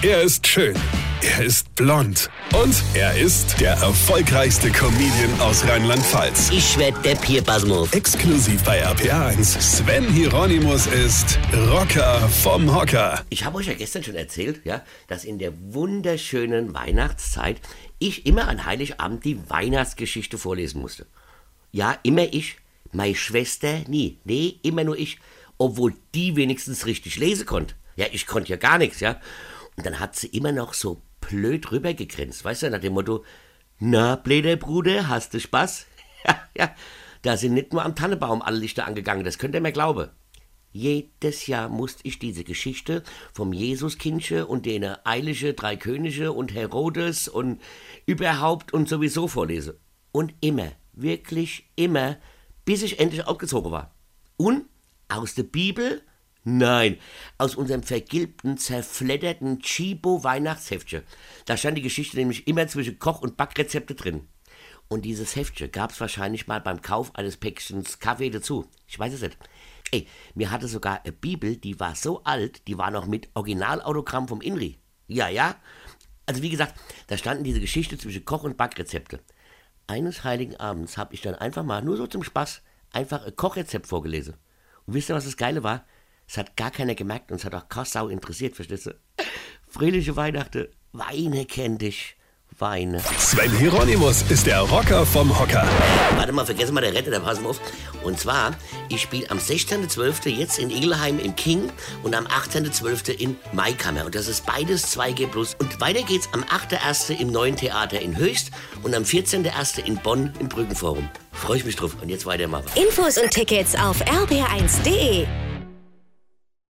Er ist schön. Er ist blond. Und er ist der erfolgreichste Comedian aus Rheinland-Pfalz. Ich werd der Pierpasmus. Exklusiv bei RPA1. Sven Hieronymus ist Rocker vom Hocker. Ich habe euch ja gestern schon erzählt, ja, dass in der wunderschönen Weihnachtszeit ich immer an Heiligabend die Weihnachtsgeschichte vorlesen musste. Ja, immer ich. Meine Schwester nie. Nee, immer nur ich. Obwohl die wenigstens richtig lesen konnte. Ja, ich konnte ja gar nichts, ja. Und dann hat sie immer noch so blöd rübergegrinst, weißt du, nach dem Motto, na, bläder Bruder, hast du Spaß? ja, ja, da sind nicht nur am Tannebaum alle Lichter angegangen, das könnt ihr mir glauben. Jedes Jahr musste ich diese Geschichte vom Jesuskindche und den Eilige Drei Könige und Herodes und überhaupt und sowieso vorlesen. Und immer, wirklich immer, bis ich endlich aufgezogen war. Und aus der Bibel Nein, aus unserem vergilbten, zerfledderten Chibo-Weihnachtsheftchen. Da stand die Geschichte nämlich immer zwischen Koch- und Backrezepte drin. Und dieses Heftchen gab es wahrscheinlich mal beim Kauf eines Päckchens Kaffee dazu. Ich weiß es nicht. Ey, mir hatte sogar eine Bibel, die war so alt, die war noch mit Originalautogramm vom Inri. Ja, ja. Also wie gesagt, da standen diese Geschichte zwischen Koch- und Backrezepte. Eines heiligen Abends habe ich dann einfach mal, nur so zum Spaß, einfach ein Kochrezept vorgelesen. Und wisst ihr, was das Geile war? Es hat gar keiner gemerkt und es hat auch kaum Sau interessiert, verstehst du? Fröhliche Weihnachten, Weine kenn dich. Weine. Sven Hieronymus ist der Rocker vom Hocker. Warte mal, vergessen mal der Retter, der pass mal auf. Und zwar, ich spiele am 16.12. jetzt in Ingelheim im King und am 18.12. in Maikammer. Und das ist beides 2G+. Und weiter geht's am 8.1. im Neuen Theater in Höchst und am 14.1. in Bonn im Brückenforum. Freue ich mich drauf. Und jetzt weitermachen. Infos und Tickets auf rb1.de.